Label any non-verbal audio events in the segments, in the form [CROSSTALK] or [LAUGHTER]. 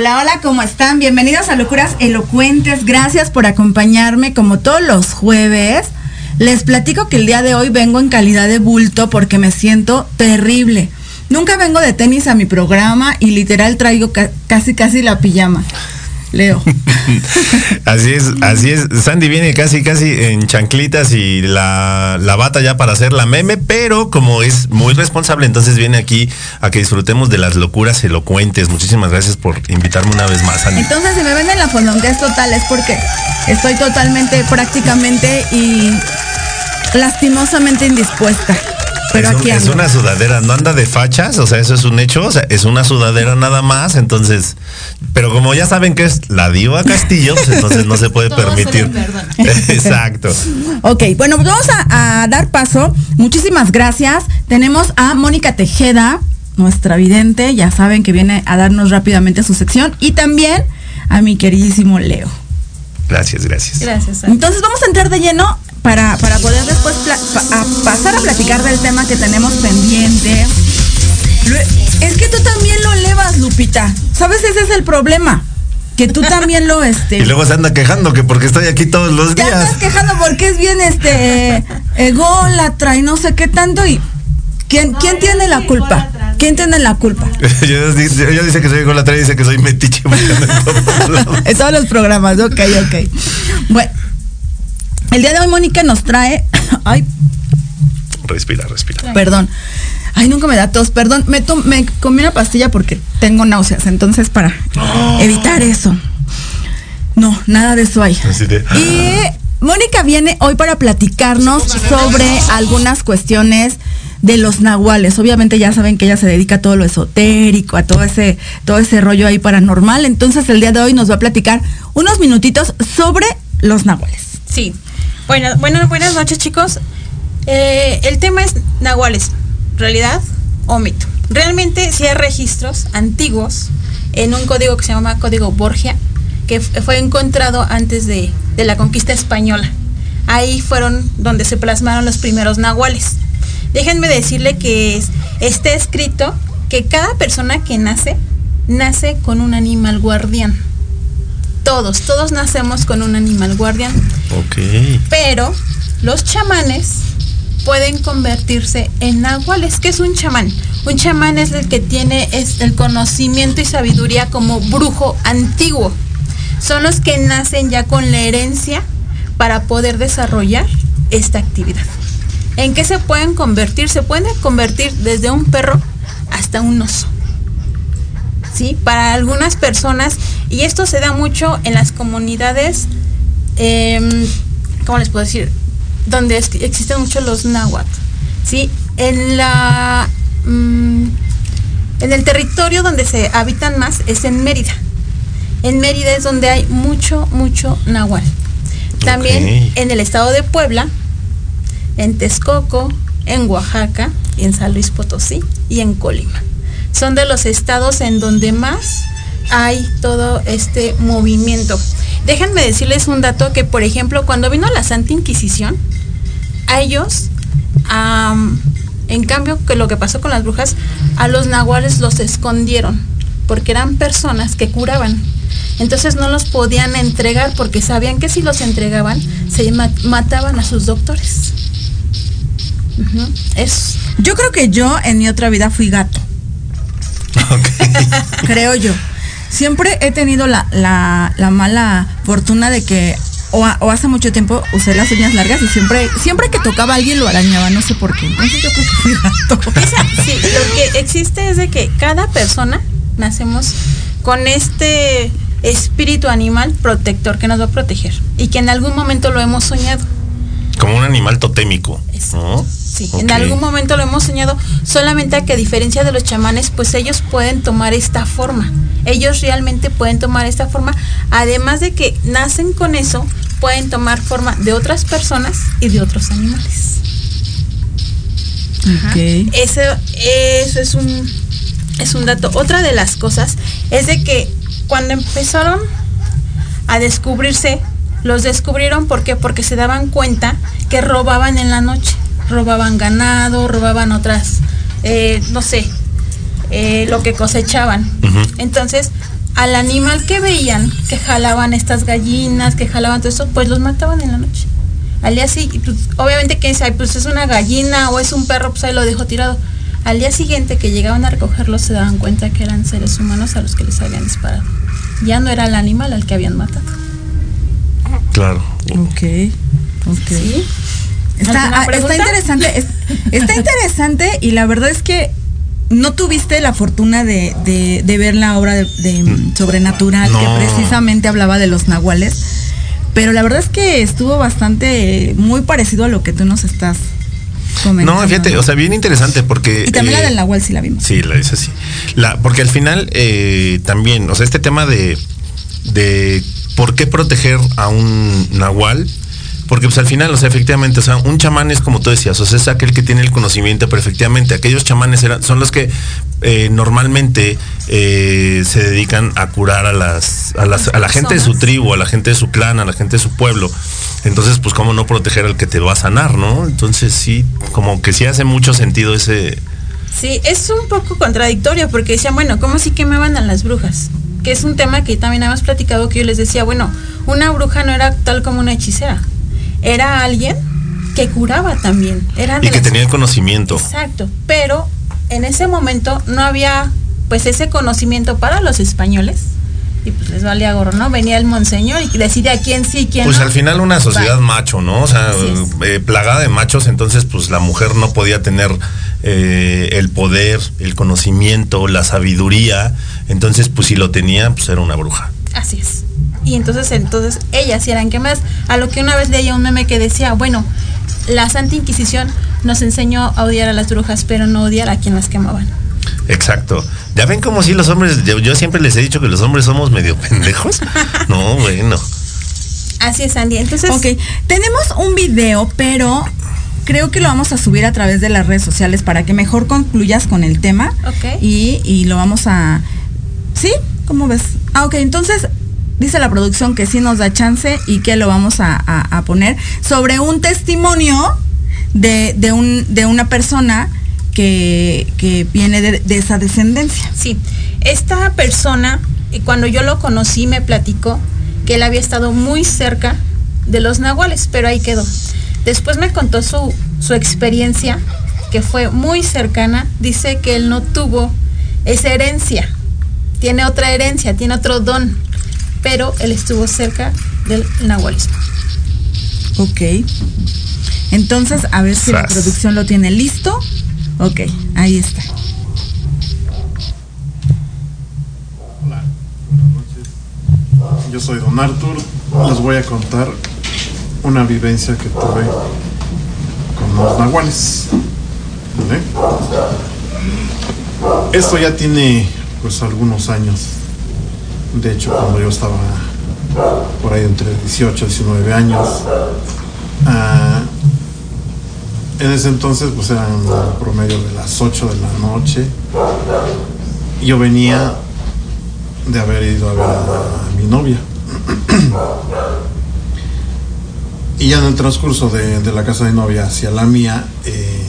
Hola, hola, ¿cómo están? Bienvenidos a Locuras Elocuentes. Gracias por acompañarme como todos los jueves. Les platico que el día de hoy vengo en calidad de bulto porque me siento terrible. Nunca vengo de tenis a mi programa y literal traigo ca- casi casi la pijama. Leo. [LAUGHS] Así es, así es. Sandy viene casi, casi en chanclitas y la, la bata ya para hacer la meme, pero como es muy responsable, entonces viene aquí a que disfrutemos de las locuras elocuentes. Muchísimas gracias por invitarme una vez más, Sandy. Entonces, si me ven en la fondonguez total es porque estoy totalmente, prácticamente y lastimosamente indispuesta. Pero es, un- aquí es ando. una sudadera, no anda de fachas, o sea, eso es un hecho, o sea, es una sudadera nada más, entonces, pero como ya saben que es la diva Castillo, pues entonces no se puede Todo permitir. [LAUGHS] Exacto. Ok, bueno, pues vamos a, a dar paso. Muchísimas gracias. Tenemos a Mónica Tejeda, nuestra vidente, ya saben que viene a darnos rápidamente su sección, y también a mi queridísimo Leo. Gracias, gracias. Gracias. Entonces vamos a entrar de lleno para, para poder después pla- pa- a pasar a platicar del tema que tenemos pendiente. Es que tú también lo elevas, Lupita. ¿Sabes? Ese es el problema. Que tú también lo este. [LAUGHS] Y luego se anda quejando que porque estoy aquí todos los días. andas quejando porque es bien este ególatra y no sé qué tanto y ¿quién, ¿quién tiene la culpa? ¿Quién tiene la culpa? Ella dice, que soy ególatra y dice que soy metiche. [LAUGHS] En todos los programas, ok, ok. Bueno, el día de hoy Mónica nos trae, [COUGHS] ay, respira, respira. perdón, ay, nunca me da tos, perdón, me, me comí una pastilla porque tengo náuseas, entonces para evitar eso. No, nada de eso hay. De- Y Mónica viene hoy para platicarnos sobre algunas cuestiones de los nahuales. Obviamente ya saben que ella se dedica a todo lo esotérico, a todo ese, todo ese rollo ahí paranormal. Entonces el día de hoy nos va a platicar unos minutitos sobre los nahuales. Sí. Bueno, bueno, buenas noches, chicos. Eh, el tema es nahuales, realidad o mito. Realmente sí hay registros antiguos en un código que se llama Código Borgia, que fue encontrado antes de, de la conquista española. Ahí fueron donde se plasmaron los primeros nahuales. Déjenme decirle que es- está escrito que cada persona que nace, nace con un animal guardián. Todos, todos nacemos con un animal guardián. Ok. Pero los chamanes pueden convertirse en nahuales. ¿Qué es un chamán? Un chamán es el que tiene es el conocimiento y sabiduría como brujo antiguo. Son los que nacen ya con la herencia para poder desarrollar esta actividad. ¿En qué se pueden convertir? Se pueden convertir desde un perro hasta un oso. ¿sí? Para algunas personas, y esto se da mucho en las comunidades, em, ¿cómo les puedo decir? Donde es- existen mucho los náhuatl, ¿sí? En la... mm, en el territorio donde se habitan más es en Mérida. En Mérida es donde hay mucho, mucho náhuatl. También en el estado de Puebla, en Texcoco, en Oaxaca, en San Luis Potosí y en Colima. Son de los estados en donde más hay todo este movimiento. Déjenme decirles un dato que, por ejemplo, cuando vino la Santa Inquisición, a ellos, en cambio, que lo que pasó con las brujas, a los nahuales los escondieron, porque eran personas que curaban. Entonces no los podían entregar porque sabían que si los entregaban, se ma- mataban a sus doctores. Ujú, Es Yo creo que yo en mi otra vida fui gato. [LAUGHS] Creo yo. Siempre he tenido la, la- la mala fortuna de que o, hace mucho tiempo usé las uñas largas y siempre, siempre que tocaba a alguien lo arañaba, no sé por qué. Entonces yo creo que gato. Sí, lo que existe es de que cada persona nacemos con este espíritu animal protector que nos va a proteger y que en algún momento lo hemos soñado. Como un animal totémico. Sí, en algún momento lo hemos enseñado, solamente a que a diferencia de los chamanes, pues ellos pueden tomar esta forma. Ellos realmente pueden tomar esta forma, además de que nacen con eso, pueden tomar forma de otras personas y de otros animales. Ajá. Ok. Eso, eso es un es un dato. Otra de las cosas es de que cuando empezaron a descubrirse, los descubrieron ¿por qué? porque se daban cuenta que robaban en la noche, robaban ganado, robaban otras, eh, no sé, eh, lo que cosechaban. Entonces, al animal que veían, que jalaban estas gallinas, que jalaban todo eso, pues los mataban en la noche. Al día siguiente, pues, obviamente que dice, "Ay, pues es una gallina o es un perro, pues ahí lo dejó tirado. Al día siguiente que llegaban a recogerlos se daban cuenta que eran seres humanos a los que les habían disparado. Ya no era el animal al que habían matado. Claro. Ok. Ok. ¿Sí? Está, ¿Alguna ah, está interesante, es- está interesante y la verdad es que no tuviste la fortuna de, de- de ver la obra de, de, Sobrenatural No. que precisamente hablaba de los nahuales, pero la verdad es que estuvo bastante muy parecido a lo que tú nos estás comentando. No, fíjate, o sea, bien interesante porque. y también eh, la del nahual sí la vimos. Sí, la es así. La, porque al final eh, también, o sea, este tema de, de por qué proteger a un nahual, porque pues al final, o sea, efectivamente, o sea, un chamán es como tú decías, o sea, es aquel que tiene el conocimiento, pero efectivamente, aquellos chamanes eran, son los que eh, normalmente eh, se dedican a curar a las, a las, a la gente de su tribu, a la gente de su clan, a la gente de su pueblo. Entonces, pues cómo no proteger al que te va a sanar, ¿no? Entonces sí, como que sí hace mucho sentido ese, Sí, es un poco contradictorio porque decían, bueno, ¿cómo si quemaban a las brujas? Que es un tema que también habíamos platicado que yo les decía, bueno, una bruja no era tal como una hechicera, era alguien que curaba también. Era y que las- tenía el conocimiento. Exacto, pero en ese momento no había pues ese conocimiento para los españoles y pues les valía gorro, ¿no? Venía el monseñor y decidía quién sí, quién Pues no. al final una sociedad Va. macho, ¿no? O sea, eh, plagada de machos, entonces pues la mujer no podía tener eh, el poder, el conocimiento, la sabiduría, entonces pues si lo tenía, pues era una bruja. Así es. Y entonces, entonces ellas eran quemadas. A lo que una vez leía un meme que decía, bueno, la Santa Inquisición nos enseñó a odiar a las brujas, pero no odiar a quien las quemaban. Exacto. Ya ven como si los hombres, yo, yo siempre les he dicho que los hombres somos medio pendejos. [LAUGHS] No, bueno. Así es, Andy. Entonces, Ok, tenemos un video, pero creo que lo vamos a subir a través de las redes sociales para que mejor concluyas con el tema. Ok. Y, y lo vamos a... ¿Sí? ¿Cómo ves? Ah, ok, entonces dice la producción que sí nos da chance y que lo vamos a, a- a poner sobre un testimonio de, de un, de una persona que, que viene de, de esa descendencia. Sí, esta persona, eh, cuando yo lo conocí, me platicó que él había estado muy cerca de los nahuales, pero ahí quedó. Después me contó su, su experiencia, que fue muy cercana. Dice que él no tuvo esa herencia, tiene otra herencia, tiene otro don, pero él estuvo cerca del nahualismo. Ok. Entonces, a ver si la producción lo tiene listo. Ok, ahí está. Hola, buenas noches. Yo soy Don Artur. Les voy a contar una vivencia que tuve con los nahuales. ¿Vale? Esto ya tiene pues algunos años. De hecho, cuando yo estaba por ahí entre 18 y 19 años, ah, en ese entonces pues eran promedio de las 8 de la noche. Yo venía de haber ido a ver a mi novia. y ya en el transcurso de, de la casa de novia hacia la mía, eh,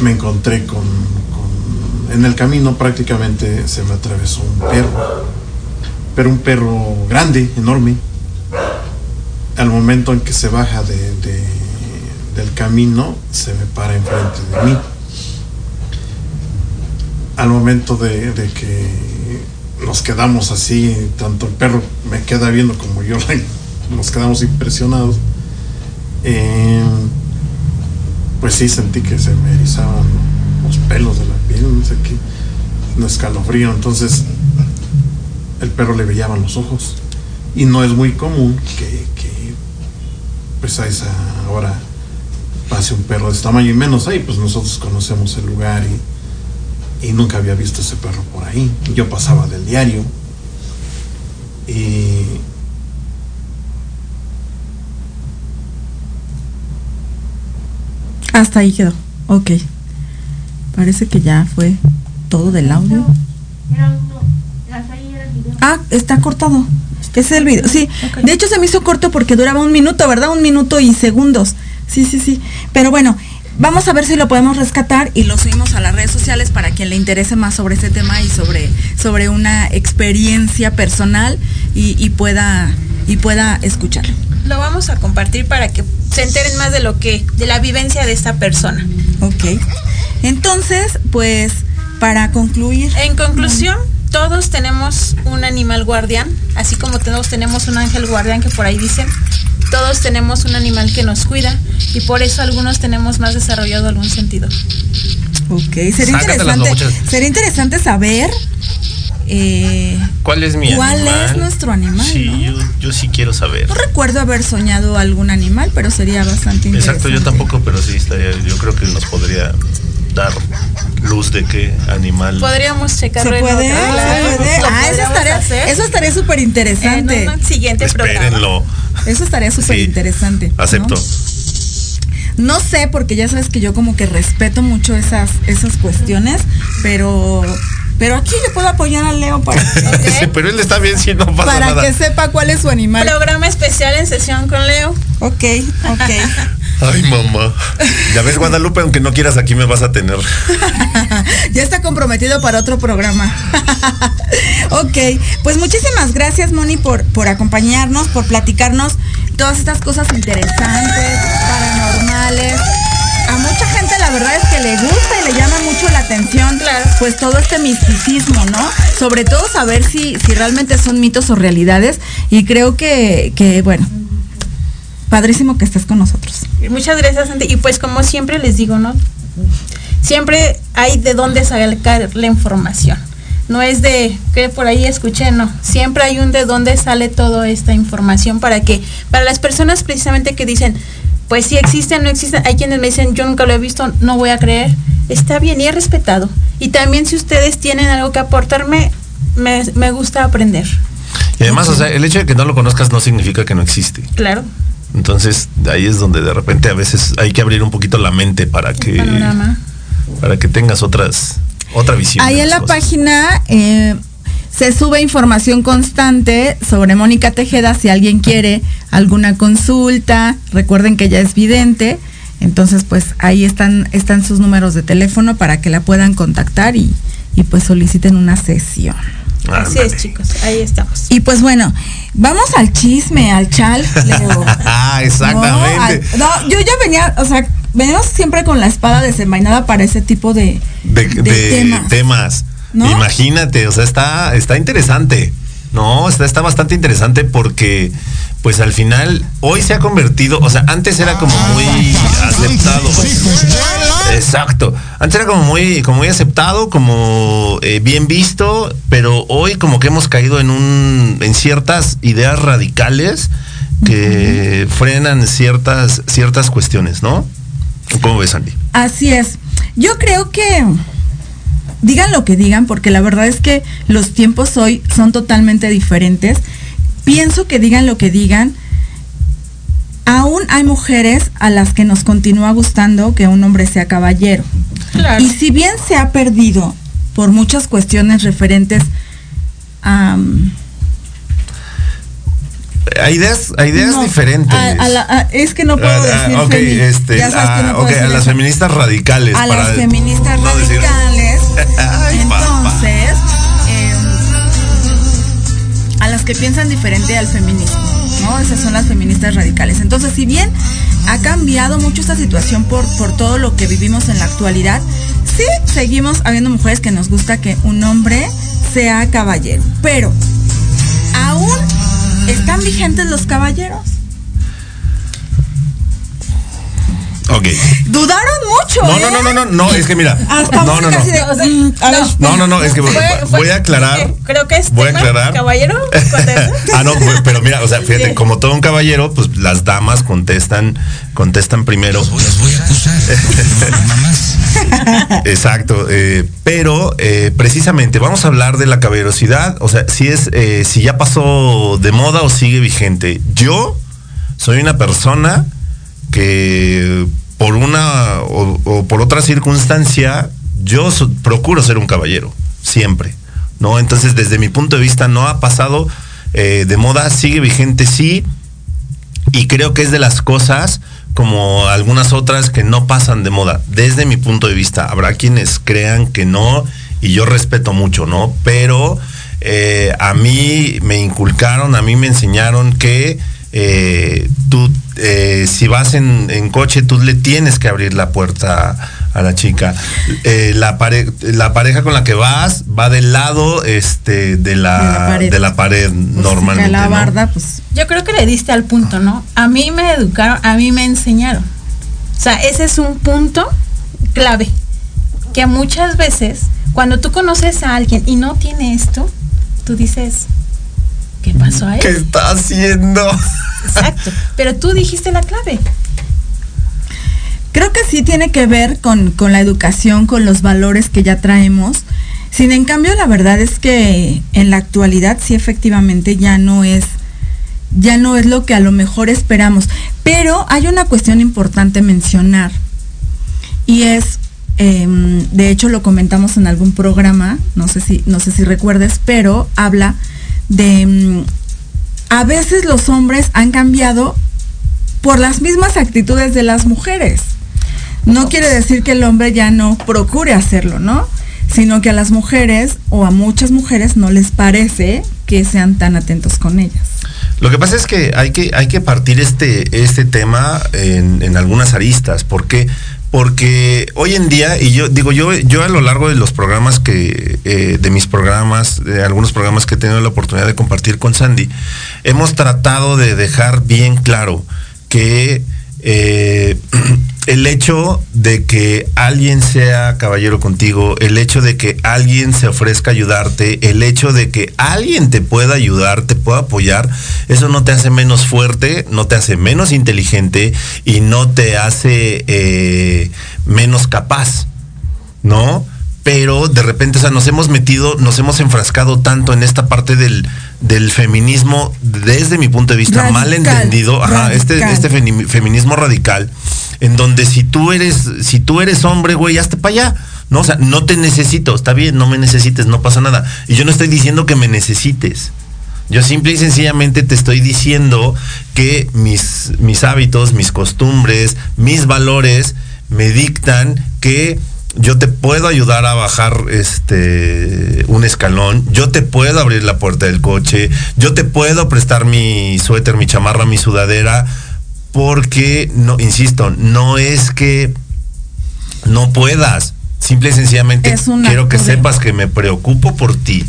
me encontré con, En el camino prácticamente se me atravesó un perro, pero un perro grande, enorme. Al momento en que se baja de- del camino, se me para enfrente de mí. Al momento de, de que nos quedamos así, tanto el perro me queda viendo como yo, nos quedamos impresionados, eh, pues sí sentí que se me erizaban los pelos de la piel, no sé qué, un escalofrío, entonces el perro le brillaban los ojos. Y no es muy común que, que pues a esa hora pase un perro de ese tamaño y menos ahí, pues nosotros conocemos el lugar y, y nunca había visto ese perro por ahí. Yo pasaba del diario y Hasta ahí quedó. Ok. Parece que ya fue todo del audio. Ah, está cortado. Ese es el video. Sí, de hecho se me hizo corto porque duraba un minuto, ¿verdad? Un minuto y segundos. Sí, sí, sí. Pero bueno, vamos a ver si lo podemos rescatar y lo subimos a las redes sociales para quien le interese más sobre este tema y sobre, sobre una experiencia personal y, y pueda, y pueda escucharlo. Lo vamos a compartir para que se enteren más de lo que, de la vivencia de esta persona. Ok. Entonces, pues, para concluir. En conclusión, todos tenemos un animal guardián, así como todos tenemos un ángel guardián que por ahí dicen, todos tenemos un animal que nos cuida y por eso algunos tenemos más desarrollado algún sentido. Ok, sería interesante, sería interesante saber eh, ¿Cuál es mi cuál animal? es nuestro animal. Sí, ¿no? yo, yo sí quiero saber. No recuerdo haber soñado algún animal, pero sería bastante interesante. Exacto, yo tampoco, pero sí estaría, yo creo que nos podría dar luz de qué animal. Podríamos ¿Se checarlo en puede? ¿Se puede? Ah, eso podríamos estaría, hacer eso estaría súper en interesante. un siguiente programa. Eso estaría súper Sí, interesante. ¿no? Acepto. No sé, porque ya sabes que yo como que respeto mucho esas, esas cuestiones, pero, pero aquí yo puedo apoyar a Leo para, [LAUGHS] Sí, pero él está bien si no pasa para nada. que sepa cuál es su animal. Programa especial en sesión con Leo. Ok, ok. [LAUGHS] Ay, mamá. Ya ves, Guadalupe, aunque no quieras, aquí me vas a tener. [LAUGHS] ya está comprometido para otro programa. ok, pues muchísimas gracias, Moni, por, por acompañarnos, por platicarnos todas estas cosas interesantes, paranormales. Mucha gente la verdad es que le gusta y le llama mucho la atención, Claro. pues todo este misticismo, ¿no? Sobre todo saber si, si realmente son mitos o realidades. Y creo que, que, bueno, padrísimo que estés con nosotros. Muchas gracias, Santi. Y pues como siempre les digo, ¿no? Siempre hay de dónde sacar la información. No es de que por ahí escuché, no. Siempre hay un de dónde sale toda esta información para que, para las personas precisamente que dicen, pues si existen, no existen, hay quienes me dicen, yo nunca lo he visto, no voy a creer. Está bien y es respetado. Y también si ustedes tienen algo que aportarme, me, me gusta aprender. Y además, o sea, el hecho de que no lo conozcas no significa que no existe. Claro. Entonces, ahí es donde de repente a veces hay que abrir un poquito la mente para que Panorama. para que tengas otras otra visión. Ahí en la cosas. página eh, se sube información constante sobre Mónica Tejeda si alguien quiere alguna consulta. Recuerden que ella es vidente. Entonces, pues ahí están, están sus números de teléfono para que la puedan contactar y, y pues soliciten una sesión. Así es, chicos. Ahí estamos. Y pues bueno, vamos al chisme, al chal. [LAUGHS] Ah, exactamente. No, al- no, yo ya venía, o sea, venimos siempre con la espada desenvainada para ese tipo de, de, de de temas. temas. ¿No? Imagínate, o sea, está, está interesante. No, está, está bastante interesante porque, pues al final, hoy se ha convertido, o sea, antes era como muy aceptado. Exacto. Antes era como muy, como muy aceptado, como eh, bien visto, pero hoy como que hemos caído en un, en ciertas ideas radicales que frenan ciertas, ciertas cuestiones, ¿no? ¿Cómo ves, Andy? Así es. Yo creo que digan lo que digan, porque la verdad es que los tiempos hoy son totalmente diferentes. Pienso que digan lo que digan. Aún hay mujeres a las que nos continúa gustando que un hombre sea caballero. Claro. Y si bien se ha perdido por muchas cuestiones referentes a, A ideas, a ideas no, diferentes. a- a la- a- es que no puedo decir este, ya sabes que no puedo ok, decir a las feministas radicales. a para las feministas no decir- radicales. Entonces, eh, a las que piensan diferente al feminismo, ¿no? Esas son las feministas radicales. Entonces, si bien ha cambiado mucho esta situación por, por todo lo que vivimos en la actualidad, sí seguimos habiendo mujeres que nos gusta que un hombre sea caballero. Pero, ¿aún están vigentes los caballeros? Ok. Dudaron mucho. No, ¿eh? no, no, no, no, no, es que mira. Hasta No, no, no. casi de- O sea, a ver, No, no, no, es que Fue- fue- voy a aclarar. Creo que es Voy a aclarar. caballero. [LAUGHS] ah, no, pues, pero mira, o sea, fíjate, como todo un caballero, pues las damas contestan, contestan primero. Los voy, los voy a acusar. No. [LAUGHS] Exacto, eh, pero eh, precisamente vamos a hablar de la caballerosidad, o sea, si es, eh, si ya pasó de moda o sigue vigente. Yo soy una persona que por una o, por otra circunstancia, yo procuro ser un caballero, siempre, ¿no? Entonces, desde mi punto de vista, no ha pasado eh, de moda, sigue vigente, sí, y creo que es de las cosas como algunas otras que no pasan de moda. Desde mi punto de vista, habrá quienes crean que no y yo respeto mucho, ¿no? Pero eh, a mí me inculcaron, a mí me enseñaron que eh, tú, eh, si vas en, en coche, tú le tienes que abrir la puerta a la chica. Eh, la, pare- la pareja con la que vas va del lado este, de, la, De la pared. de la pared pues, normalmente. que la ¿no? barda, pues. Yo creo que le diste al punto, ¿no? A mí me educaron, a mí me enseñaron. O sea, ese es un punto clave. Que muchas veces, cuando tú conoces a alguien y no tiene esto, tú dices, ¿qué pasó a él? ¿Qué está haciendo? Exacto. Pero tú dijiste la clave. Creo que sí tiene que ver con, con la educación, con los valores que ya traemos. Sin en cambio, la verdad es que en la actualidad sí efectivamente ya no es, ya no es lo que a lo mejor esperamos. Pero hay una cuestión importante mencionar. Y es, em, de hecho lo comentamos en algún programa, no sé si, no sé si recuerdes, pero habla de em, a veces los hombres han cambiado por las mismas actitudes de las mujeres. No quiere decir que el hombre ya no procure hacerlo, ¿no? Sino que a las mujeres o a muchas mujeres no les parece que sean tan atentos con ellas. Lo que pasa es que hay que, hay que partir este, este tema en, en algunas aristas. ¿Por qué? Porque hoy en día, y yo digo, yo, yo a lo largo de los programas que, eh, de mis programas, de algunos programas que he tenido la oportunidad de compartir con Sandy, hemos tratado de dejar bien claro que eh, [CLEARS THROAT] el hecho de que alguien sea caballero contigo, el hecho de que alguien se ofrezca a ayudarte, el hecho de que alguien te pueda ayudar, te pueda apoyar, eso no te hace menos fuerte, no te hace menos inteligente y no te hace eh, menos capaz, ¿no? Pero de repente, o sea, nos hemos metido, nos hemos enfrascado tanto en esta parte del, del feminismo, desde mi punto de vista, mal Radical, entendido, ajá, este, este femi- feminismo radical, en donde si tú eres, si tú eres hombre, güey, hazte para allá. No, o sea, no te necesito, está bien, no me necesites, no pasa nada. Y yo no estoy diciendo que me necesites. Yo simple y sencillamente te estoy diciendo que mis, mis hábitos, mis costumbres, mis valores me dictan que yo te puedo ayudar a bajar este un escalón, yo te puedo abrir la puerta del coche, yo te puedo prestar mi suéter, mi chamarra, mi sudadera, porque no, insisto, no es que no puedas. Simple y sencillamente quiero que sepas que me preocupo por ti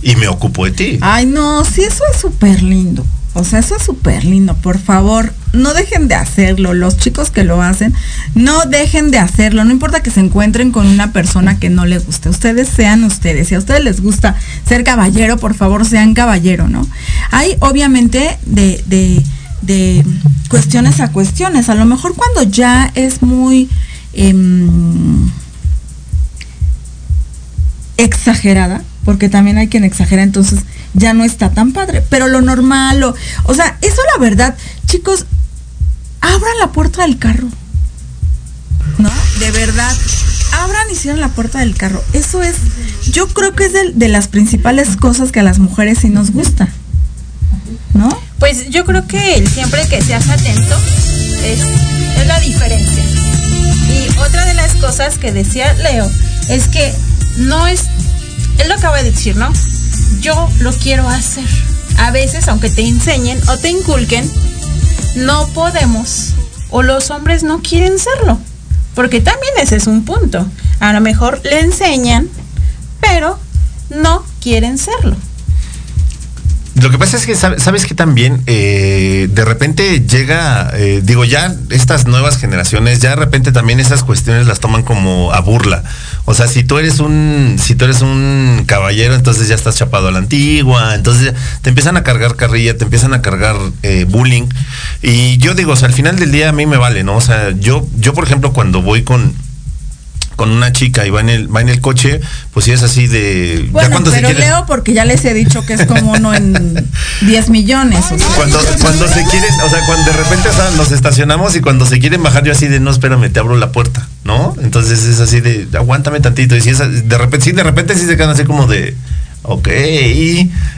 y me ocupo de ti. Ay, no, sí, eso es súper lindo. O sea, eso es súper lindo. Por favor, no dejen de hacerlo. Los chicos que lo hacen, no dejen de hacerlo. No importa que se encuentren con una persona que no les guste. Ustedes sean ustedes. Si a ustedes les gusta ser caballero, por favor, sean caballero, ¿no? Hay obviamente de, de, de cuestiones a cuestiones. A lo mejor cuando ya es muy... em, exagerada, porque también hay quien exagera, entonces ya no está tan padre. Pero lo normal, lo, o sea, eso la verdad, chicos, abran la puerta del carro. ¿No? De verdad, abran y cierren la puerta del carro. Eso es, yo creo que es de, de las principales cosas que a las mujeres sí nos gusta. ¿No? Pues yo creo que el siempre que seas atento es, es la diferencia. Y otra de las cosas que decía Leo es que no es, él lo acaba de decir, ¿no? Yo lo quiero hacer. A veces, aunque te enseñen o te inculquen, no podemos o los hombres no quieren serlo. Porque también ese es un punto. A lo mejor le enseñan, pero no quieren serlo. Lo que pasa es que sab- sabes que también eh, de repente llega, eh, digo ya estas nuevas generaciones ya de repente también esas cuestiones las toman como a burla. O sea, si tú eres un, si tú eres un caballero, entonces ya estás chapado a la antigua, entonces te empiezan a cargar carrilla, te empiezan a cargar eh, bullying. Y yo digo, o sea, al final del día a mí me vale, ¿no? O sea, yo, yo por ejemplo cuando voy con con una chica y va en el va en el coche, pues sí es así de ya Bueno, se pero Leo porque ya les he dicho que es como uno en 10 millones. o sea. cuando, cuando se quieren, o sea, cuando de repente o sea, nos estacionamos y cuando se quieren bajar, yo así de no, espérame, te abro la puerta, ¿no? Entonces es así de aguántame tantito. Y si es de repente, sí, de repente sí se quedan así como de ok,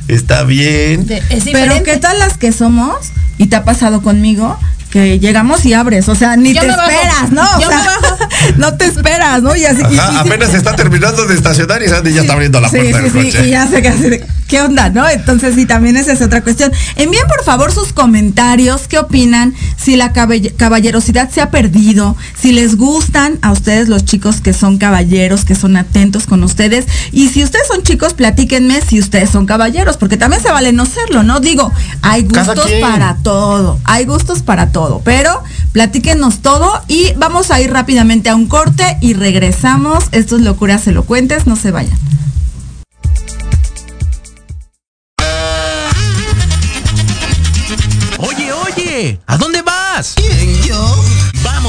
está bien. De- es Pero. ¿qué tal las que somos? Y te ha pasado conmigo que llegamos y abres, o sea, ni Yo te me bajo. esperas, ¿no? O sea, me bajo. [LAUGHS] no te esperas, ¿no? Y así Ajá, y- apenas se está terminando de estacionar y Sandy ya está abriendo la sí, puerta sí, del sí, coche. y ya sé que así de, ¿qué onda, no? Entonces, sí, también esa es otra cuestión. Envíen por favor sus comentarios, qué opinan, si la caball- caballerosidad se ha perdido, si les gustan a ustedes los chicos que son caballeros, que son atentos con ustedes, y si ustedes son chicos, platíquenme si ustedes son caballeros, porque también se vale no serlo, ¿no? Digo, hay gustos para todo, hay gustos para todo, pero platíquenos todo y vamos a ir rápidamente a un corte y regresamos. Esto es Locuras Elocuentes, no se vayan. Oye, oye, ¿a dónde vas?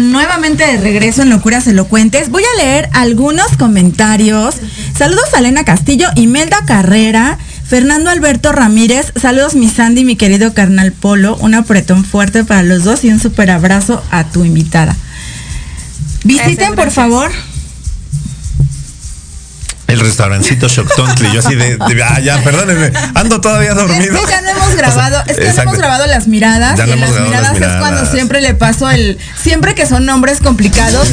Nuevamente de regreso en Locuras Elocuentes. Voy a leer algunos comentarios. Saludos a Elena Castillo, Imelda Carrera, Fernando Alberto Ramírez. Saludos mi Sandy, mi querido carnal Polo. Un apretón fuerte para los dos y un super abrazo a tu invitada. Visiten, por favor, El restaurancito Shoctontli. Yo así de, de- ah, ya, perdónenme, ando todavía Es dormido. que ya no hemos grabado, O sea, es que no hemos grabado las miradas. Ya y no en las hemos grabado miradas, las es cuando miradas. siempre le paso el. Siempre que son nombres complicados.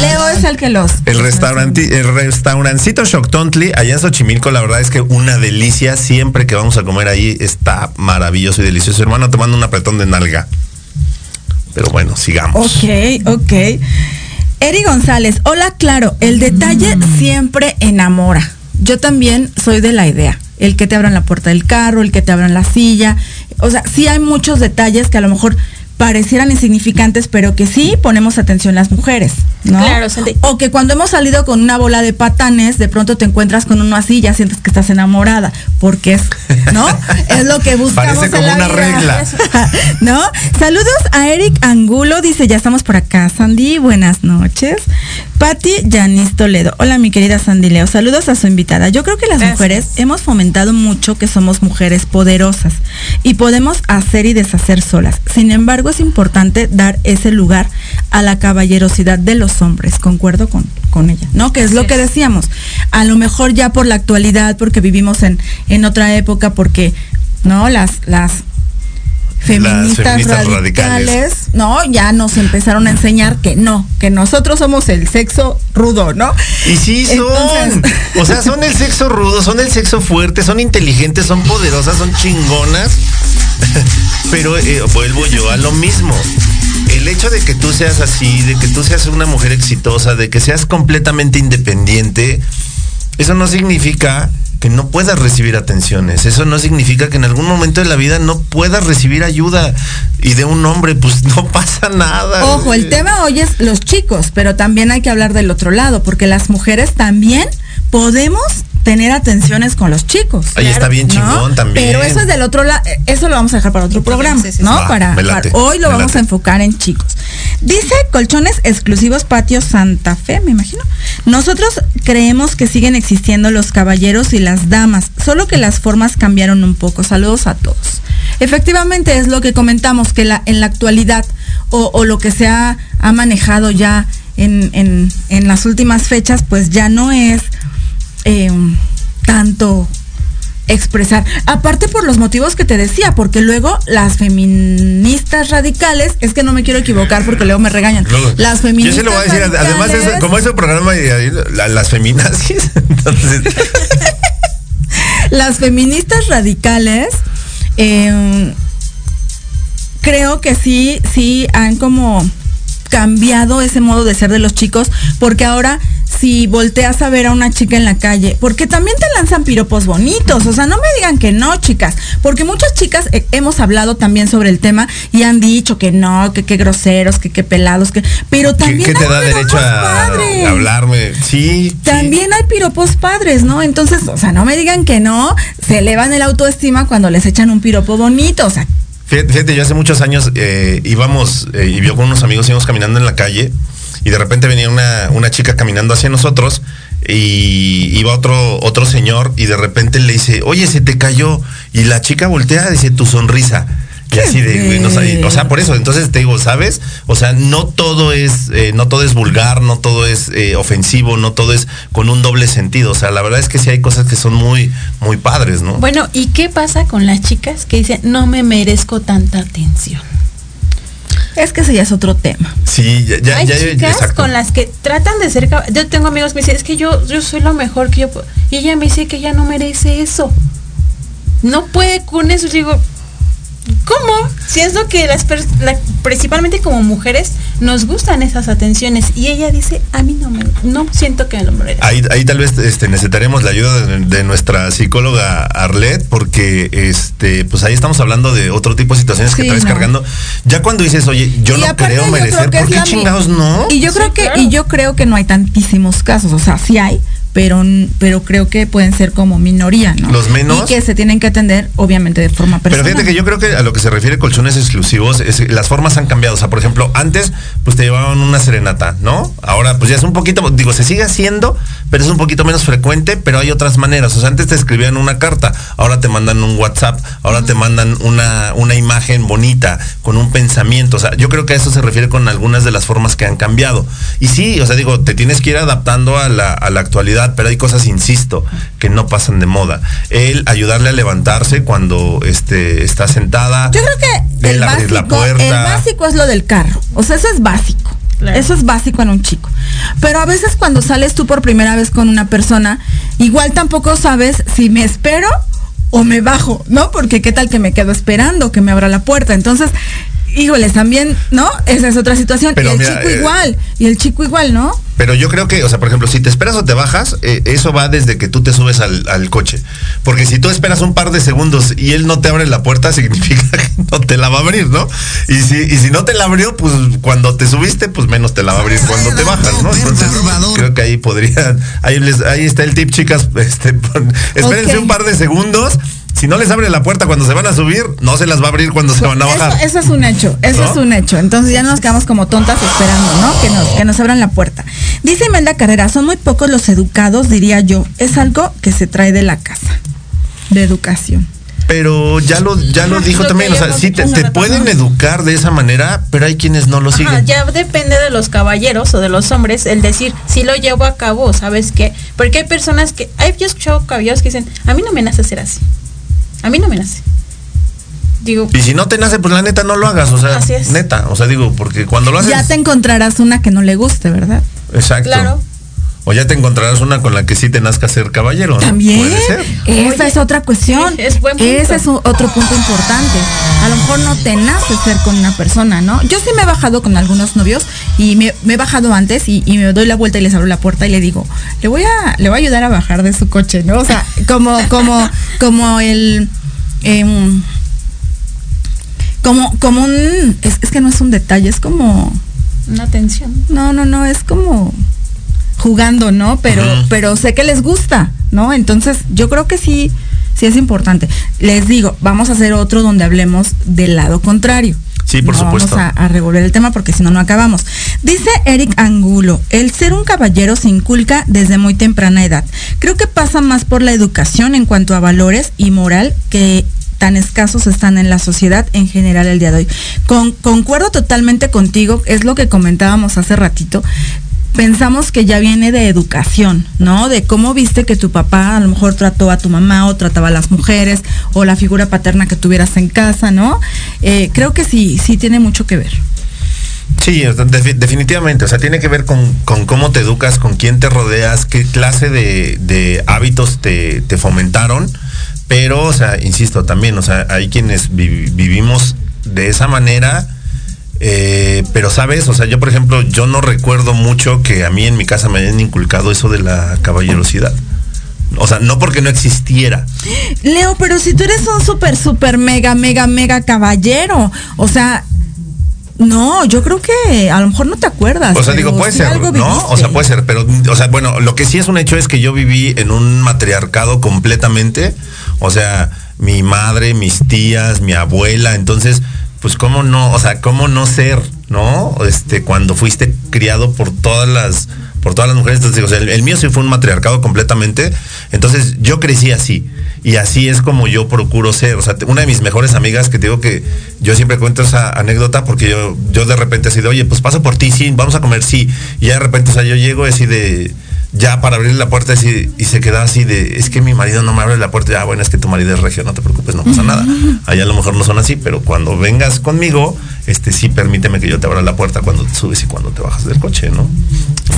Leo es el que los. El restauranti- el restaurancito Shoctontli, allá en Xochimilco, la verdad es que una delicia. Siempre que vamos a comer ahí está maravilloso y delicioso. Hermano, te mando un apretón de nalga. Pero bueno, sigamos. Ok, ok. Eri González, hola, claro, el detalle siempre enamora. Yo también soy de la idea. El que te abran la puerta del carro, el que te abran la silla. O sea, sí hay muchos detalles que a lo mejor parecieran insignificantes, pero que sí ponemos atención las mujeres, ¿no? Claro, Sandy. O que cuando hemos salido con una bola de patanes, de pronto te encuentras con uno así y ya sientes que estás enamorada, porque es, ¿no? [LAUGHS] es lo que buscamos Parece en como la una vida. regla. [LAUGHS] ¿No? Saludos a Eric Angulo, dice, ya estamos por acá. Sandy, buenas noches. Patti Yanis Toledo. Hola, mi querida Sandy Leo. Saludos a su invitada. Yo creo que las Gracias. mujeres hemos fomentado mucho que somos mujeres poderosas y podemos hacer y deshacer solas. Sin embargo, es importante dar ese lugar a la caballerosidad de los hombres. Concuerdo con, con ella, ¿no? Que es lo que decíamos. A lo mejor ya por la actualidad, porque vivimos en, en otra época, porque, ¿no? Las, las feministas, feministas radicales, radicales. ¿no? Ya nos empezaron a enseñar que no, que nosotros somos el sexo rudo, ¿no? Y sí son. Entonces- O sea, son el sexo rudo, son el sexo fuerte, son inteligentes, son poderosas, son chingonas. [LAUGHS] Pero eh, vuelvo yo a lo mismo. El hecho de que tú seas así, de que tú seas una mujer exitosa, de que seas completamente independiente, eso no significa que no puedas recibir atenciones. Eso no significa que en algún momento de la vida no puedas recibir ayuda. Y de un hombre, pues no [LAUGHS] pasa nada. Ojo, el tema hoy es los chicos, pero también hay que hablar del otro lado, porque las mujeres también podemos tener atenciones con los chicos. Ahí está bien ¿no? chingón también. Pero eso es del otro lado, eso lo vamos a dejar para otro programa, Sí, sí, sí. ¿no? Para, me late, para- hoy lo vamos late. a enfocar en chicos. Dice colchones exclusivos Patio Santa Fe, me imagino. Nosotros creemos que siguen existiendo los caballeros y las damas, solo que las formas cambiaron un poco. Saludos a todos. Efectivamente es lo que comentamos, que la, en la actualidad o, o lo que se ha, ha manejado ya en, en- en las últimas fechas, pues ya no es eh, tanto expresar. Aparte por los motivos que te decía, porque luego las feministas radicales, es que no me quiero equivocar porque luego me regañan. Las feministas Yo se lo voy a decir, además es, radicales- como es un programa de la- las feminazis, [LAUGHS] entonces [LAUGHS] las feministas radicales eh, creo que sí, sí han como cambiado ese modo de ser de los chicos, porque ahora si volteas a ver a una chica en la calle, porque también te lanzan piropos bonitos, o sea, no me digan que no, chicas, porque muchas chicas eh, hemos hablado también sobre el tema y han dicho que no, que qué groseros, que qué pelados, que, pero ¿qué, también qué te da derecho a, hablarme? Sí. sí. También hay piropos padres, ¿no? Entonces, o sea, no me digan que no, se elevan el autoestima cuando les echan un piropo bonito, o sea, Fíjate, fíjate, yo hace muchos años eh, íbamos eh, y yo con unos amigos íbamos caminando en la calle y de repente venía una, una chica caminando hacia nosotros y iba otro, otro señor y de repente le dice, oye, se te cayó. Y la chica voltea, dice, tu sonrisa. Y así de, no o sea, por eso, entonces te digo, ¿sabes? O sea, no todo es, eh, no todo es vulgar, no todo es eh, ofensivo, no todo es con un doble sentido. O sea, la verdad es que sí hay cosas que son muy, muy padres, ¿no? Bueno, ¿y qué pasa con las chicas que dicen no me merezco tanta atención? Es que ese ya es otro tema. sí, ya, ya, Hay ya, chicas exacto. con las que tratan de ser yo tengo amigos que me dicen es que yo yo soy lo mejor que yo puedo y ella me dice que ella no merece eso no puede con eso Yo digo ¿Cómo? Si es lo que las pers- la- principalmente como mujeres nos gustan esas atenciones y ella dice a mí no me no siento que me lo merezco. Ahí, ahí tal vez este, necesitaremos la ayuda de, de nuestra psicóloga Arlet, porque este, pues ahí estamos hablando de otro tipo de situaciones que Sí, traes no. cargando. Ya cuando dices, oye, yo Y no aparte, creo merecer, que ¿por qué chingados no? Y yo Sí, creo que, claro. y yo creo que no hay tantísimos casos, o sea, sí hay, pero, pero creo que pueden ser como minoría, ¿no? Los menos- Y que se tienen que atender, obviamente, de forma Pero personal. fíjate que yo creo que a lo que se refiere colchones exclusivos, es- las formas han cambiado. O sea, por ejemplo, antes pues te llevaban una serenata, ¿no? Ahora pues ya es un poquito, digo, se sigue haciendo, pero es un poquito menos frecuente, pero hay otras maneras. O sea, antes te escribían una carta, ahora te mandan un WhatsApp, ahora te mandan una, una imagen bonita, con un pensamiento. O sea, yo creo que a eso se refiere con algunas de las formas que han cambiado. Y sí, o sea, digo, te tienes que ir adaptando a la, a la actualidad, pero hay cosas, insisto, que no pasan de moda. El ayudarle a levantarse cuando este, está sentada. Yo creo que el el abrir la básico, puerta. el básico es lo del carro. O sea, eso es básico. Claro. Eso es básico en un chico. Pero a veces cuando sales tú por primera vez con una persona, igual tampoco sabes si me espero o me bajo, ¿no? Porque qué tal que me quedo esperando, que me abra la puerta. Entonces, híjoles, también, ¿no? Esa es otra situación. Pero y el mira, chico eh, igual, y el chico igual, ¿no? Pero yo creo que, o sea, por ejemplo, si te esperas o te bajas, eh, eso va desde que tú te subes al, al coche. Porque si tú esperas un par de segundos y él no te abre la puerta, [LAUGHS] significa que no te la va a abrir, ¿no? Y si, y si no te la abrió, pues cuando te subiste, pues menos te la va a abrir cuando te bajas, ¿no? Entonces, creo que ahí podrían, ahí, les, ahí está el tip, chicas, [LAUGHS] este, pon- espérense un par de segundos. Si no les abre la puerta cuando se van a subir, no se las va a abrir cuando se van a bajar. Eso, eso es un hecho, eso ¿No? es un hecho. Entonces ya nos quedamos como tontas esperando, ¿no? Que nos, que nos abran la puerta. Dice Imelda Carrera, son muy pocos los educados, diría yo. Es algo que se trae de la casa, de educación. Pero ya lo, ya lo dijo lo también, o sea, sí te, te pueden educar de esa manera, pero hay quienes no lo Ajá, siguen. ya depende de los caballeros o de los hombres el decir si lo llevo a cabo, ¿sabes qué? Porque hay personas que, hay yo he escuchado caballeros que dicen, a mí no me nace ser así. A mí no me nace. Digo, Y si no te nace, pues la neta no lo hagas, o sea, Así es. neta, o sea, digo, porque cuando lo haces, Ya te encontrarás una que no le guste, ¿verdad? exacto. Claro. O ya te encontrarás una con la que sí te nazca ser caballero, ¿no? También. Puede ser. Esa Oye, es otra cuestión. es buen punto. Ese es un- otro punto importante. A lo mejor no te nace ser con una persona, ¿no? Yo sí me he bajado con algunos novios y me, me he bajado antes y, y me doy la vuelta y les abro la puerta y le digo, le voy a, le voy a ayudar a bajar de su coche, ¿no? O sea, como, como, como el em, como, como un, es, es que no es un detalle, es como, una tensión. no, no, no, es como jugando, ¿no? Pero, pero sé que les gusta, ¿no? Entonces, yo creo que sí, sí es importante. Les digo, vamos a hacer otro donde hablemos del lado contrario. Sí, por No supuesto. Vamos a, a revolver el tema porque si no, no acabamos. Dice Eric Angulo, el ser un caballero se inculca desde muy temprana edad. Creo que pasa más por la educación en cuanto a valores y moral que tan escasos están en la sociedad en general el día de hoy. Con- concuerdo totalmente contigo, es lo que comentábamos hace ratito. Pensamos que ya viene de educación, ¿no? De cómo viste que tu papá a lo mejor trató a tu mamá o trataba a las mujeres o la figura paterna que tuvieras en casa, ¿no? Eh, creo que sí, sí tiene mucho que ver. Sí, definitivamente. O sea, tiene que ver con, cómo te educas, con quién te rodeas, qué clase de, hábitos te, fomentaron. Pero, o sea, insisto, también, o sea, hay quienes vi- vivimos de esa manera. Eh, pero sabes, o sea, yo por ejemplo, yo no recuerdo mucho que a mí en mi casa me hayan inculcado eso de la caballerosidad. O sea, no porque no existiera. Leo, pero si tú eres un súper, súper, mega, mega, mega caballero, o sea, no, yo creo que a lo mejor no te acuerdas. O sea, digo, puede ser, algo ¿no? viviste. O sea, puede ser, pero, o sea, bueno, lo que sí es un hecho es que yo viví en un matriarcado completamente. O sea, mi madre, mis tías, mi abuela, entonces, pues, ¿cómo no? O sea, ¿cómo no ser, no? Este, cuando fuiste criado por todas las, por todas las mujeres, entonces, o sea, el, el mío sí fue un matriarcado completamente. Entonces, yo crecí así. Y así es como yo procuro ser. O sea, una de mis mejores amigas que te digo que yo siempre cuento esa anécdota porque yo, yo de repente así de, oye, pues paso por ti, sí, vamos a comer, sí. Y ya de repente, o sea, yo llego así de, ya para abrir la puerta así, y se queda así de, es que mi marido no me abre la puerta. Ya, bueno, es que tu marido es regio, no te preocupes, no pasa nada. Allá a lo mejor no son así, pero cuando vengas conmigo, este sí permíteme que yo te abra la puerta cuando te subes y cuando te bajas del coche, ¿no?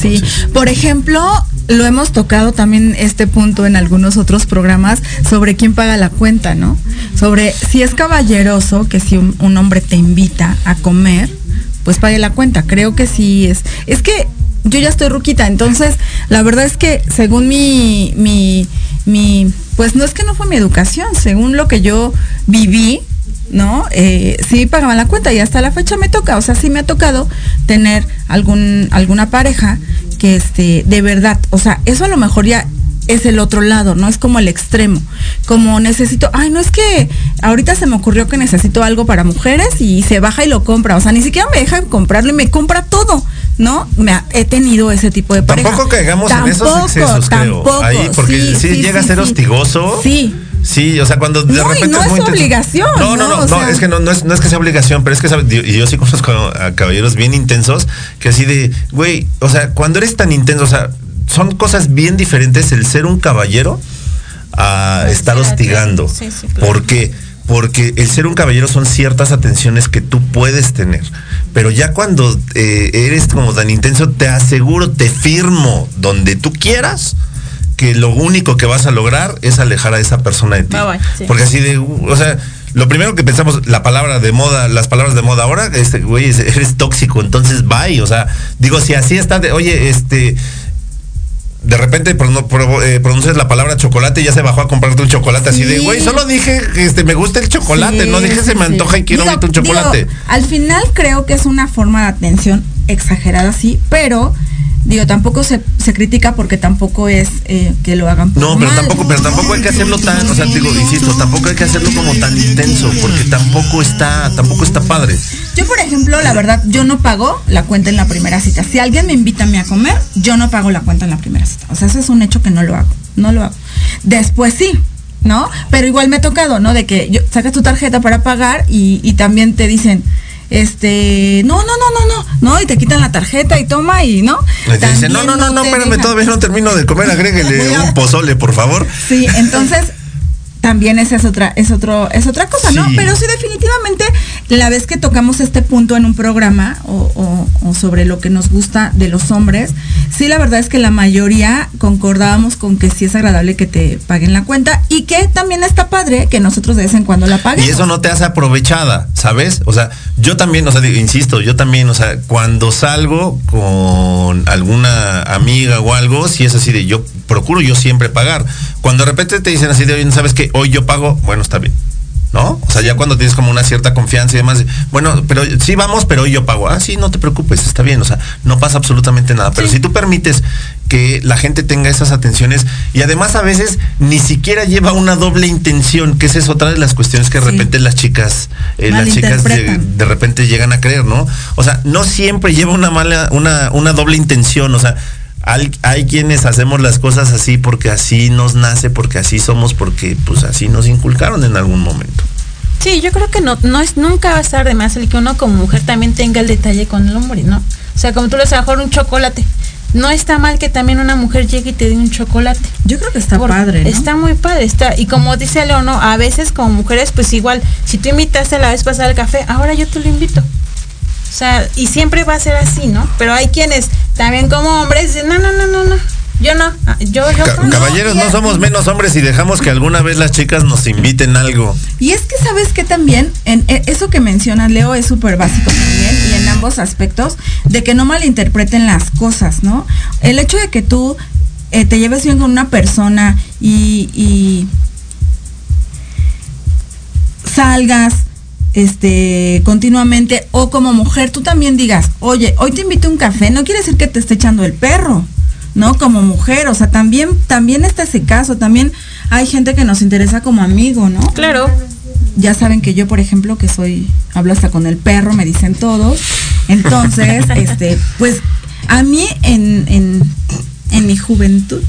Sí, por ejemplo, lo hemos tocado también este punto en algunos otros programas sobre quién paga la cuenta, ¿no? Sobre si es caballeroso que si un, un hombre te invita a comer, pues pague la cuenta. Creo que sí es. Es que yo ya estoy ruquita, entonces la verdad es que según mi, mi, mi, pues no es que no fue mi educación, según lo que yo viví, ¿no? Eh, sí pagaban la cuenta y hasta la fecha me toca, o sea, sí me ha tocado tener algún, alguna pareja que este, de verdad, o sea, eso a lo mejor ya es el otro lado, ¿no? Es como el extremo. Como necesito, ay, no es que ahorita se me ocurrió que necesito algo para mujeres y se baja y lo compra. O sea, ni siquiera me deja comprarlo y me compra todo, ¿no? Me ha- he tenido ese tipo de pareja. Tampoco caigamos en esos Tampoco, excesos, creo. Ahí, porque sí, sí, llega sí, a ser hostigoso. Sí. Sí, o sea, cuando de No, y repente no es muy intenso. obligación, No, no, ¿no? no, O no, sea- es que no, no es, no es que sea obligación, pero es que ¿sabes? y yo sí conozco a caballeros bien intensos que así de, güey, o sea, cuando eres tan intenso, o sea, son cosas bien diferentes el ser un caballero a estar hostigando. Sí, sí, claro. ¿Por qué? Porque el ser un caballero son ciertas atenciones que tú puedes tener. Pero ya cuando eh, eres como tan intenso, te aseguro, te firmo donde tú quieras que lo único que vas a lograr es alejar a esa persona de ti. Bye, bye, sí. Porque así de, uh, o sea, lo primero que pensamos, la palabra de moda, las palabras de moda ahora, este, güey, es- eres tóxico, entonces bye. O sea, digo, si así está, de, oye, este, de repente eh, pronuncias la palabra chocolate y ya se bajó a comprarte un chocolate así de, güey, solo dije, este, me gusta el chocolate, Sí, no dije se me antoja y quiero Digo- un digo, chocolate. al final creo que es una forma de atención exagerada, sí, pero digo, tampoco se, se critica porque tampoco es eh, que lo hagan por No, pero mal. tampoco, pero tampoco hay que hacerlo tan, o sea, digo, insisto, tampoco hay que hacerlo como tan intenso, porque tampoco está, tampoco está padre. Yo, por ejemplo, la verdad, yo no pago la cuenta en la primera cita. Si alguien me invita a mí a comer, yo no pago la cuenta en la primera cita. O sea, eso es un hecho que no lo hago. No lo hago. Después sí, ¿no? Pero igual me ha tocado, ¿no? De que yo, sacas tu tarjeta para pagar y, y también te dicen, este, no, no, no, no, no, no, y te quitan la tarjeta y toma y, ¿no? Y te dicen, También no, no, no, no, espérame, dejan- todavía no termino de comer, agréguele [LAUGHS] un pozole, por favor. Sí, entonces también esa es otra, es otro, es otra cosa, ¿no? Sí. Pero sí, definitivamente, la vez que tocamos este punto en un programa o, o- o sobre lo que nos gusta de los hombres, sí la verdad es que la mayoría concordábamos con que sí es agradable que te paguen la cuenta y que también está padre que nosotros de vez en cuando la paguen. Y eso no te hace aprovechada, ¿sabes? O sea, yo también, o sea, digo, insisto, yo también, o sea, cuando salgo con alguna amiga o algo, si es así de yo procuro yo siempre pagar. Cuando de repente te dicen así de, oye, ¿sabes qué? Hoy yo pago, bueno, está bien. ¿No? O sea, ya cuando tienes como una cierta confianza y demás, bueno, pero sí vamos, pero hoy yo pago. Ah, sí, no te preocupes, está bien, o sea, no pasa absolutamente nada. Pero si tú permites que la gente tenga esas atenciones y además a veces ni siquiera lleva una doble intención, que esa es otra de las cuestiones que de Sí. repente las chicas, eh, las chicas Malinterpretan. lleg- de repente llegan a creer, ¿no? O sea, no siempre lleva una mala, una, una doble intención, o sea, hay, hay quienes hacemos las cosas así porque así nos nace, porque así somos, porque pues así nos inculcaron en algún momento. Sí, yo creo que no, no es, nunca va a estar de más el que uno como mujer también tenga el detalle con el hombre, ¿no? O sea, como tú le a lo mejor un chocolate. No está mal que también una mujer llegue y te dé un chocolate. Yo creo que está Por- padre, ¿no? Está muy padre, está. Y como dice Leo, no, a veces como mujeres, pues igual, si tú invitaste la vez pasada al café, ahora yo te lo invito. O sea, y siempre va a ser así, ¿no? Pero hay quienes también como hombres dicen, no, no, no, no, no. Yo no, ah, yo, yo. Ca- no". caballeros, no somos menos hombres y dejamos que alguna vez las chicas nos inviten algo. Y es que sabes que también, en, en eso que mencionas, Leo, es súper básico también, y en ambos aspectos, de que no malinterpreten las cosas, ¿no? El hecho de que tú eh, te lleves bien con una persona y, y salgas este continuamente o como mujer tú también digas, oye, hoy te invito a un café, no quiere decir que te esté echando el perro, ¿no? Como mujer, o sea, también, también está ese caso, también hay gente que nos interesa como amigo, ¿no? Claro. ya saben que yo, por ejemplo, que soy, hablo hasta con el perro, me dicen todos. Entonces, [LAUGHS] este, pues a mí en, en, en mi juventud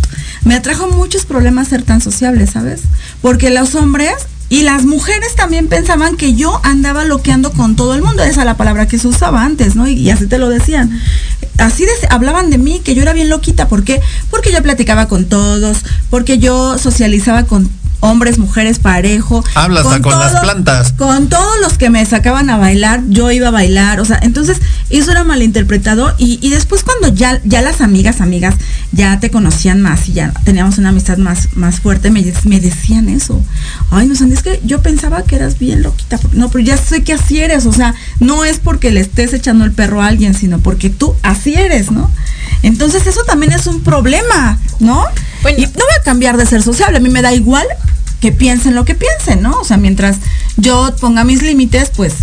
me atrajo muchos problemas ser tan sociable, ¿sabes? Porque los hombres y las mujeres también pensaban que yo andaba loqueando con todo el mundo. Esa es la palabra que se usaba antes, ¿no? Y, así te lo decían. Así hablaban de mí, que yo era bien loquita. ¿Por qué? Porque yo platicaba con todos, porque yo socializaba con hombres, mujeres, parejo. Habla hasta con las plantas. Con todos los que me sacaban a bailar, yo iba a bailar. O sea, entonces eso era malinterpretado. Y, y después cuando ya, ya las amigas, amigas, ya te conocían más y ya teníamos una amistad más, más fuerte, me, me decían eso. Ay, no, Sandy, es que yo pensaba que eras bien loquita. No, pero ya sé que así eres. O sea, no es porque le estés echando el perro a alguien, sino porque tú así eres, ¿no? Entonces eso también es un problema, ¿no? Bueno. y no voy a cambiar de ser sociable, a mí me da igual que piensen lo que piensen, ¿no? O sea, mientras yo ponga mis límites, pues...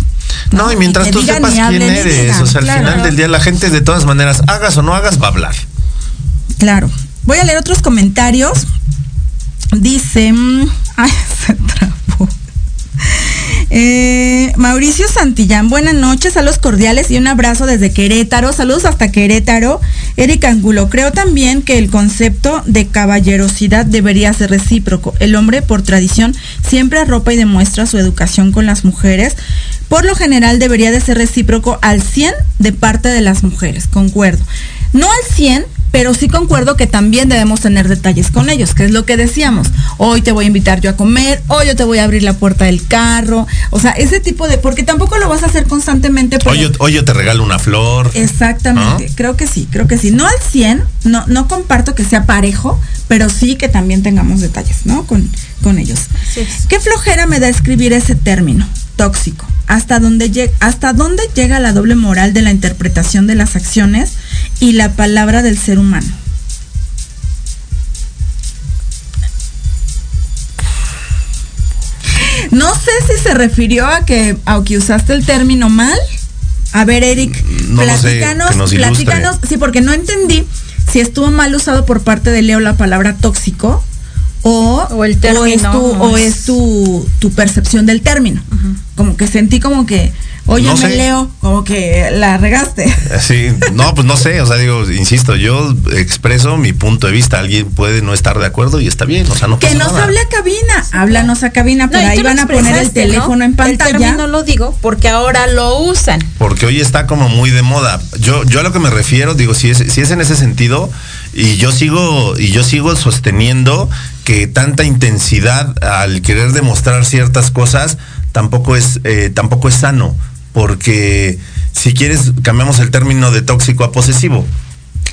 No, y mientras tú digan sepas quién eres, digan, o sea, al claro. final del día la gente de todas maneras, hagas o no hagas, va a hablar. Claro. Voy a leer otros comentarios. Dice. mm, [LAUGHS] Ay, se trabó. [LAUGHS] Eh, Mauricio Santillán, buenas noches, saludos cordiales y un abrazo desde Querétaro. Saludos hasta Querétaro. Eric Angulo, creo también que el concepto de caballerosidad debería ser recíproco. El hombre, por tradición, siempre arropa y demuestra su educación con las mujeres. Por lo general, debería de ser recíproco al 100 de parte de las mujeres, concuerdo. No al 100, pero sí concuerdo que también debemos tener detalles con ellos, que es lo que decíamos. Hoy te voy a invitar yo a comer, hoy yo te voy a abrir la puerta del carro. O sea, ese tipo de, porque tampoco lo vas a hacer constantemente. pero- Hoy yo, hoy yo te regalo una flor. Exactamente, creo que sí, creo que sí. No al 100, no, no comparto que sea parejo, pero sí que también tengamos detalles, ¿no? Con, con ellos. ¿Qué flojera me da escribir ese término, tóxico? ¿Hasta dónde, lleg- ¿Hasta dónde llega la doble moral de la interpretación de las acciones y la palabra del ser humano? No sé si se refirió a que, a que usaste el término mal. A ver, Eric, No lo sé, platícanos, que nos ilustre. platícanos, sí, porque no entendí si estuvo mal usado por parte de Leo la palabra tóxico o, O el término, es, tu, o no es es- tu, tu percepción del término. Como que sentí como que, oye, No sé. Leo, como que la regaste. Sí, no, pues no sé, o sea, digo, insisto, yo expreso mi punto de vista. Alguien puede no estar de acuerdo y está bien, o sea, no Que pasa nos nada. hable a cabina, háblanos a cabina, por No, y ahí van a poner el ¿no? teléfono en El pantalla. término lo digo porque ahora lo usan. porque hoy está como muy de moda. Yo, yo a lo que me refiero, digo, si es, si es en ese sentido, y yo sigo, y yo sigo sosteniendo que tanta intensidad al querer demostrar ciertas cosas tampoco es, eh, tampoco es sano. Porque si quieres, cambiamos el término de tóxico a posesivo.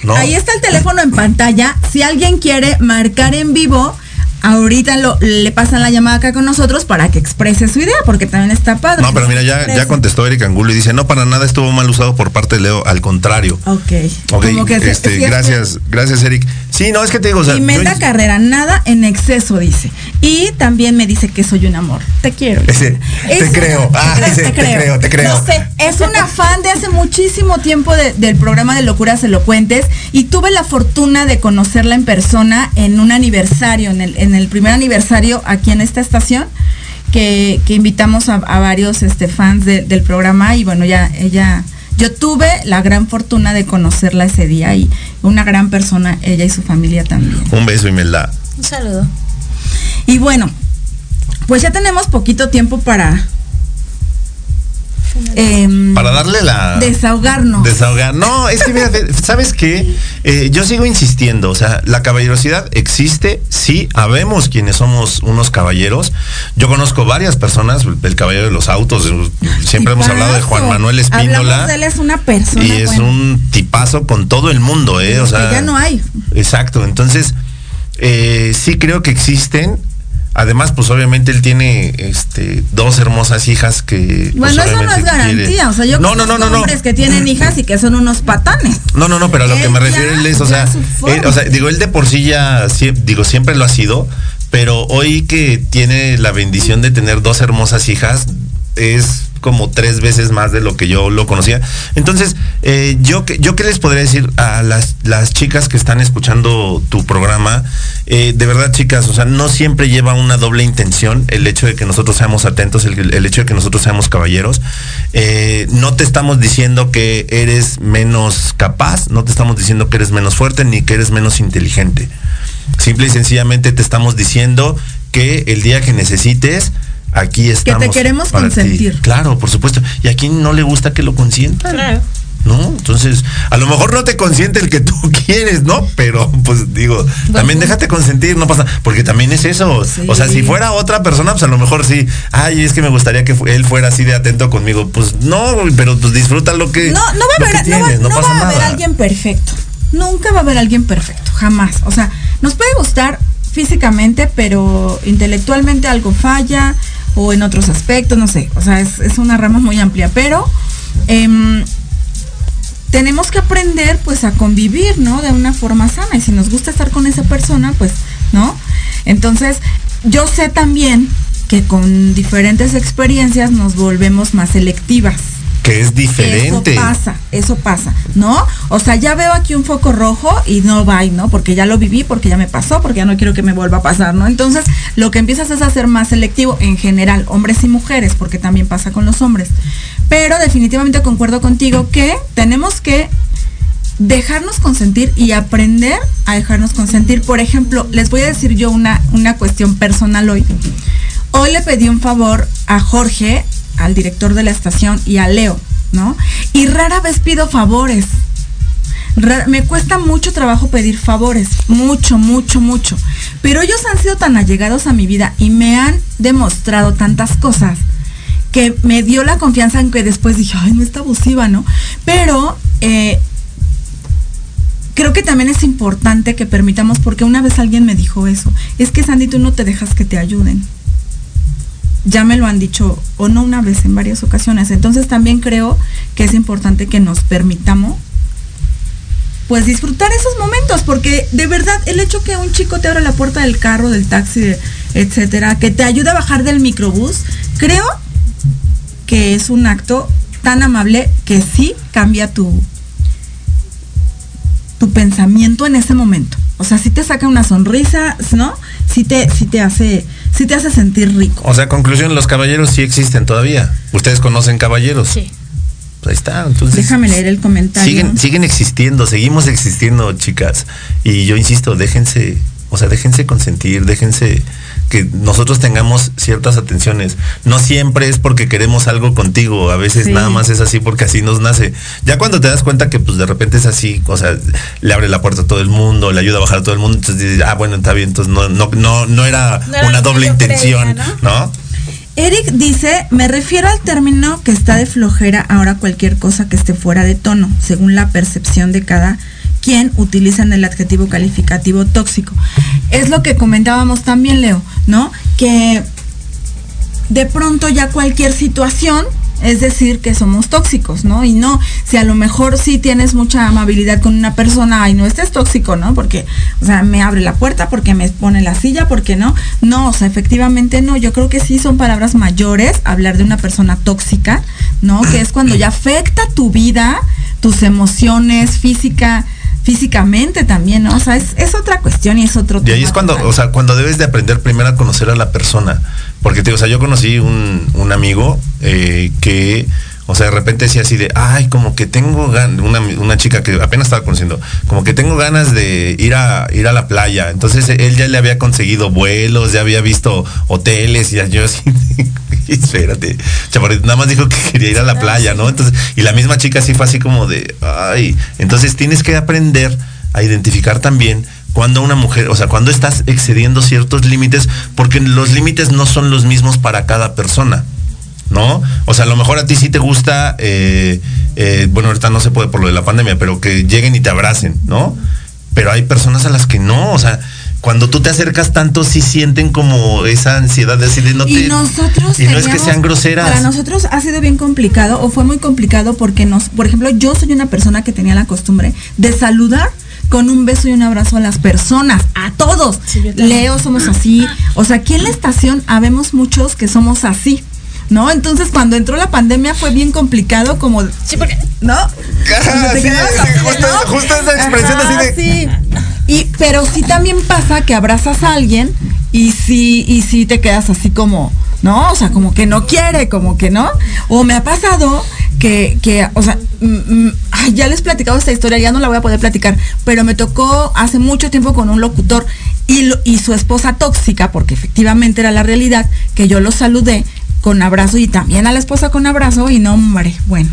¿no? Ahí está el teléfono en pantalla. Si alguien quiere marcar en vivo, ahorita lo, le pasan la llamada acá con nosotros para que exprese su idea, porque también está padre. No, pero mira, ya, ya contestó Eric Angulo y dice, no, para nada estuvo mal usado por parte de Leo, al contrario. Ok. Ok, Como que este, es gracias, gracias Eric. Sí, no, es que te digo, o sea, yo- Carrera, nada en exceso, dice. Y también me dice que soy un amor. Te quiero. Ese, Es te una- creo, [LAUGHS] ah, te, dice, te creo, te creo. No sé, es una fan de hace muchísimo tiempo de- del programa de Locuras Elocuentes y tuve la fortuna de conocerla en persona en un aniversario, en el, en el primer aniversario aquí en esta estación. Que, que invitamos a, a varios este, fans de- del programa y bueno, ya ella, yo tuve la gran fortuna de conocerla ese día y una gran persona, ella y su familia también. Un beso, Imelda. Un saludo. Y bueno, pues ya tenemos poquito tiempo para em, Para darle la... desahogarnos. Desahogar. No, es que fíjate, [LAUGHS] ¿sabes qué? Eh, yo sigo insistiendo, o sea, la caballerosidad existe, sí, habemos quienes somos unos caballeros. Yo conozco varias personas, el caballero de los autos, siempre hemos hablado de Juan. Manuel Hablamos Espíndola. de él, es una persona. Y es un tipazo con todo el mundo, ¿eh? O que sea, ya no hay. Exacto, entonces eh, sí creo que existen. Además, pues obviamente él tiene este dos hermosas hijas que. pues, Bueno, eso no es quiere- garantía. O sea, yo no, no, no, no, no. hombres que tienen hijas y que son unos patanes. No, no, no, pero a lo que me ya- refiero él es, o ya sea, él- o sea, digo, él de por sí ya, digo, siempre lo ha sido, pero hoy que tiene la bendición de tener dos hermosas hijas, es como tres veces más de lo que yo lo conocía. Entonces, eh, yo, yo qué les podría decir a las, las chicas que están escuchando tu programa, Eh, de verdad chicas, o sea, no siempre lleva una doble intención el hecho de que nosotros seamos atentos, el, el hecho de que nosotros seamos caballeros. Eh, no te estamos diciendo que eres menos capaz, no te estamos diciendo que eres menos fuerte ni que eres menos inteligente. Simple y sencillamente te estamos diciendo que el día que necesites, aquí estamos. queremos para ti. consentir. Claro, por supuesto. Y a quién no le gusta que lo consientan. Claro. ¿No? Entonces, a lo mejor no te consiente el que tú [LAUGHS] quieres, ¿no? Pero, pues digo, también déjate consentir, no pasa, porque también es eso. Sí. O sea, si fuera otra persona, pues a lo mejor sí, ay, es que me gustaría que él fuera así de atento conmigo. Pues no, pero pues disfruta lo que. No, no va a que haber, no va- tienes, no va pasa a haber nada. alguien perfecto. Nunca va a haber alguien perfecto, jamás. O sea, nos puede gustar físicamente, pero intelectualmente algo falla o en otros aspectos, no sé. O sea, es, es una rama muy amplia, pero em, tenemos que aprender pues a convivir, ¿no? De una forma sana. Y si nos gusta estar con esa persona, pues, ¿no? Entonces, yo sé también que con diferentes experiencias nos volvemos más selectivas. Que es diferente. Eso pasa, eso pasa, ¿no? O sea, ya veo aquí un foco rojo y no va, ¿no? Porque ya lo viví, porque ya me pasó, porque ya no quiero que me vuelva a pasar, ¿no? Entonces, lo que empiezas es a ser más selectivo en general, hombres y mujeres, porque también pasa con los hombres. Pero definitivamente concuerdo contigo que tenemos que dejarnos consentir y aprender a dejarnos consentir. Por ejemplo, les voy a decir yo una, una cuestión personal hoy. Hoy le pedí un favor a Jorge, al director de la estación, y a Leo, ¿no? Y rara vez pido favores. Me cuesta mucho trabajo pedir favores, mucho, mucho, mucho. Pero ellos han sido tan allegados a mi vida y me han demostrado tantas cosas que me dio la confianza en que después dije, ay, no está abusiva, ¿no? Pero eh, creo que también es importante que permitamos, porque una vez alguien me dijo eso, es que Sandy, tú no te dejas que te ayuden. Ya me lo han dicho, o no una vez, en varias ocasiones. Entonces también creo que es importante que nos permitamos pues disfrutar esos momentos, porque de verdad el hecho que un chico te abra la puerta del carro, del taxi, etcétera, que te ayude a bajar del microbús, creo que es un acto tan amable que sí cambia tu tu pensamiento en ese momento. O sea, sí te saca una sonrisa, ¿no? Sí te, sí te hace, sí te hace sentir rico. O sea, conclusión, los caballeros sí existen todavía. Ustedes conocen caballeros. Sí. Pues ahí está. Entonces, Déjame leer el comentario. siguen, siguen existiendo, seguimos existiendo, chicas. Y yo insisto, déjense, o sea, déjense consentir, déjense que nosotros tengamos ciertas atenciones. No siempre es porque queremos algo contigo, a veces Sí. nada más es así porque así nos nace. Ya cuando te das cuenta que pues de repente es así, o sea, le abre la puerta a todo el mundo, le ayuda a bajar a todo el mundo, entonces dices, ah, bueno, está bien, entonces no, no, no, no era No una doble intención, creía, ¿no? Eric dice, me refiero al término que está de flojera ahora cualquier cosa que esté fuera de tono, según la percepción de cada quien utilizan el adjetivo calificativo tóxico. Es lo que comentábamos también, Leo, ¿no? Que de pronto ya cualquier situación es decir que somos tóxicos, ¿no? Y no, si a lo mejor sí tienes mucha amabilidad con una persona, ay, no estés tóxico, ¿no? Porque, o sea, me abre la puerta, porque me pone la silla, porque no. No, o sea, efectivamente no. Yo creo que sí son palabras mayores hablar de una persona tóxica, ¿no? Que es cuando ya afecta tu vida, tus emociones, física, físicamente también, ¿no? O sea, es, es otra cuestión y es otro Y ahí tema es cuando, total. o sea, cuando debes de aprender primero a conocer a la persona. Porque, te digo, o sea, yo conocí un, un amigo eh, que, o sea, de repente decía así de, ay, como que tengo ganas, una, una chica que apenas estaba conociendo, como que tengo ganas de ir a, ir a la playa. Entonces él ya le había conseguido vuelos, ya había visto hoteles y yo así, [LAUGHS] espérate, chaparrito, nada más dijo que quería ir a la playa, ¿no? Entonces, y la misma chica así fue así como de, ay, entonces tienes que aprender a identificar también cuando una mujer, o sea, cuando estás excediendo ciertos límites, porque los límites no son los mismos para cada persona. ¿No? O sea, a lo mejor a ti sí te gusta, eh, eh, bueno, ahorita no se puede por lo de la pandemia, pero que lleguen y te abracen, ¿no? Pero hay personas a las que no, o sea, cuando tú te acercas tanto sí sienten como esa ansiedad de decir, no te... y nosotros y no es que sean groseras. Para nosotros ha sido bien complicado o fue muy complicado porque nos, por ejemplo, yo soy una persona que tenía la costumbre de saludar con un beso y un abrazo a las personas, a todos. Sí. Leo somos así, o sea, aquí en la estación habemos muchos que somos así. ¿No? Entonces cuando entró la pandemia fue bien complicado como Sí, porque ¿no? Sí, justo- ¿no? justo esa expresión Ajá, así de- sí. Y, pero sí también pasa que abrazas a alguien y sí, y sí te quedas así como, ¿no? O sea, como que no quiere, como que no. O me ha pasado que, que o sea, mm, mm, ay, ya les he platicado esta historia, ya no la voy a poder platicar, pero me tocó hace mucho tiempo con un locutor y, lo- y su esposa tóxica, porque efectivamente era la realidad, que yo lo saludé con abrazo y también a la esposa con abrazo y no, hombre, bueno,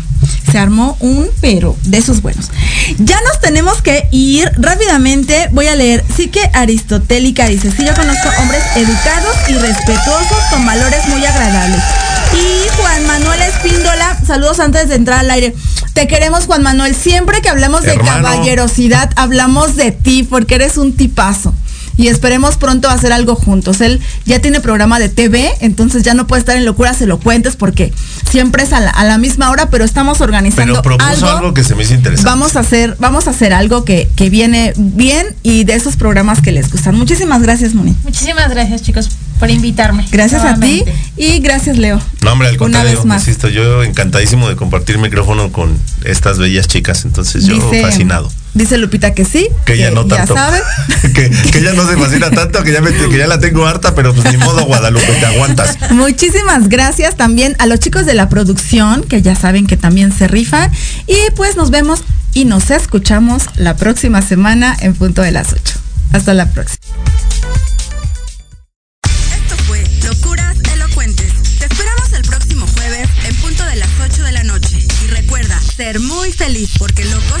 se armó un pero de esos buenos. Ya nos tenemos que ir rápidamente, voy a leer, sí que Aristotélica dice, sí yo conozco hombres educados y respetuosos con valores muy agradables. Y Juan Manuel Espíndola, saludos antes de entrar al aire. Te queremos Juan Manuel, siempre que hablamos de caballerosidad, hablamos de ti porque eres un tipazo y esperemos pronto hacer algo juntos. Él ya tiene programa de TV, entonces ya no puede estar en locuras elocuentes porque siempre es a la, a la misma hora, pero estamos organizando Pero propuso algo. algo, que se me hizo interesante. Vamos a hacer, vamos a hacer algo que, que viene bien y de esos programas que les gustan. Muchísimas gracias, Moni. Muchísimas gracias, chicos. por invitarme. Gracias a ti y gracias Leo. No, hombre, al Una contrario, vez más. insisto, yo encantadísimo de compartir micrófono con estas bellas chicas, entonces yo fascinado. Dice Lupita que sí. Que ella no tanto. Ya sabe. [LAUGHS] que, que ella no se fascina tanto, que ya, me- que ya la tengo harta, pero pues ni modo, Guadalupe, te aguantas. [LAUGHS] Muchísimas gracias también a los chicos de la producción, que ya saben que también se rifan. Y pues nos vemos y nos escuchamos la próxima semana en punto de las 8. Hasta la próxima. Esto fue Locuras Elocuentes. Te esperamos el próximo jueves en punto de las 8 de la noche. Y recuerda, ser muy feliz porque locos